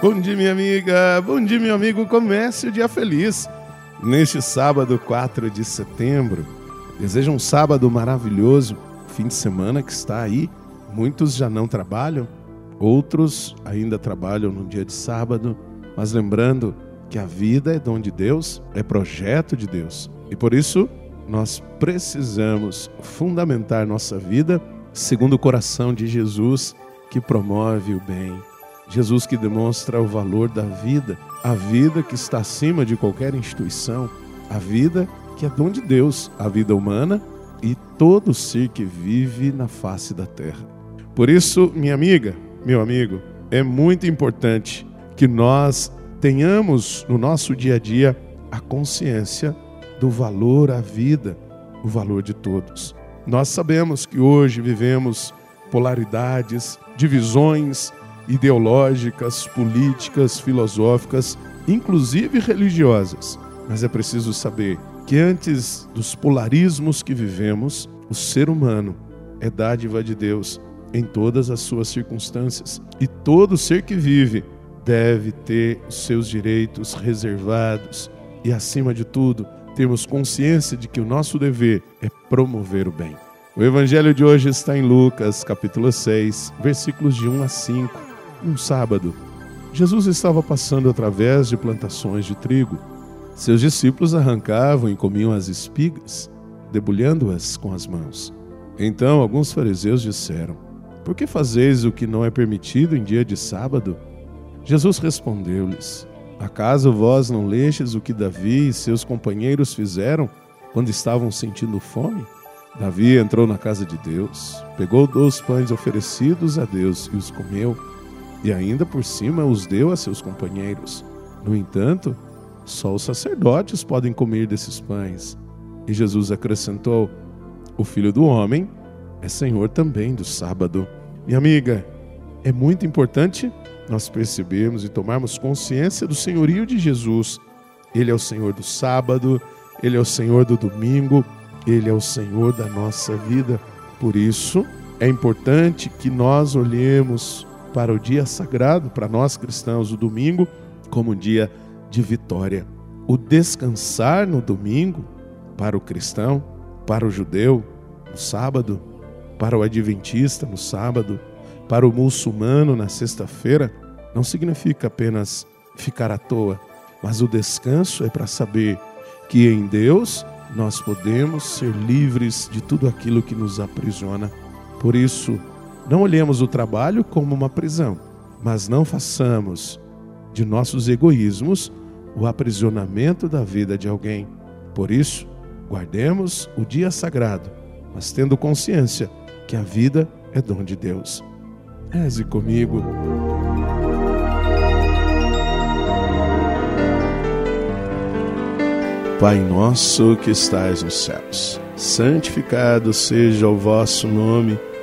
Bom dia, minha amiga. Bom dia, meu amigo. Comece o dia feliz. Neste sábado, 4 de setembro. Desejo um sábado maravilhoso. Fim de semana que está aí. Muitos já não trabalham, outros ainda trabalham no dia de sábado. Mas lembrando que a vida é dom de Deus, é projeto de Deus. E por isso, nós precisamos fundamentar nossa vida segundo o coração de Jesus, que promove o bem Jesus que demonstra o valor da vida, a vida que está acima de qualquer instituição, a vida que é dom de Deus, a vida humana e todo ser que vive na face da terra. Por isso, minha amiga, meu amigo, é muito importante que nós tenhamos no nosso dia a dia a consciência do valor à vida, o valor de todos. Nós sabemos que hoje vivemos polaridades, divisões, ideológicas, políticas, filosóficas, inclusive religiosas. Mas é preciso saber que antes dos polarismos que vivemos, o ser humano é dádiva de Deus em todas as suas circunstâncias e todo ser que vive deve ter os seus direitos reservados e, acima de tudo, termos consciência de que o nosso dever é promover o bem. O evangelho de hoje está em Lucas, capítulo 6, versículos de 1 a 5. Um sábado, Jesus estava passando através de plantações de trigo. Seus discípulos arrancavam e comiam as espigas, debulhando-as com as mãos. Então alguns fariseus disseram: Por que fazeis o que não é permitido em dia de sábado? Jesus respondeu-lhes: Acaso vós não lestes o que Davi e seus companheiros fizeram quando estavam sentindo fome? Davi entrou na casa de Deus, pegou dois pães oferecidos a Deus e os comeu e ainda por cima os deu a seus companheiros. No entanto, só os sacerdotes podem comer desses pães. E Jesus acrescentou: O filho do homem é senhor também do sábado. Minha amiga, é muito importante nós percebermos e tomarmos consciência do senhorio de Jesus. Ele é o Senhor do sábado, ele é o Senhor do domingo, ele é o Senhor da nossa vida. Por isso, é importante que nós olhemos para o dia sagrado, para nós cristãos, o domingo, como um dia de vitória. O descansar no domingo, para o cristão, para o judeu, no sábado, para o adventista, no sábado, para o muçulmano, na sexta-feira, não significa apenas ficar à toa, mas o descanso é para saber que em Deus nós podemos ser livres de tudo aquilo que nos aprisiona. Por isso, não olhemos o trabalho como uma prisão, mas não façamos de nossos egoísmos o aprisionamento da vida de alguém. Por isso, guardemos o dia sagrado, mas tendo consciência que a vida é dom de Deus. Reze comigo. Pai nosso que estais nos céus, santificado seja o vosso nome.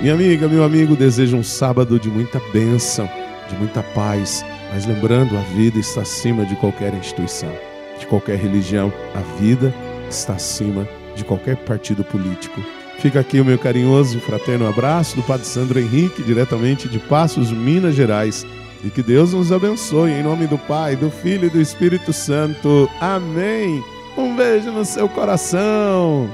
Minha amiga, meu amigo, desejo um sábado de muita bênção, de muita paz. Mas lembrando, a vida está acima de qualquer instituição, de qualquer religião. A vida está acima de qualquer partido político. Fica aqui o meu carinhoso e fraterno abraço do Padre Sandro Henrique, diretamente de Passos, Minas Gerais. E que Deus nos abençoe, em nome do Pai, do Filho e do Espírito Santo. Amém. Um beijo no seu coração.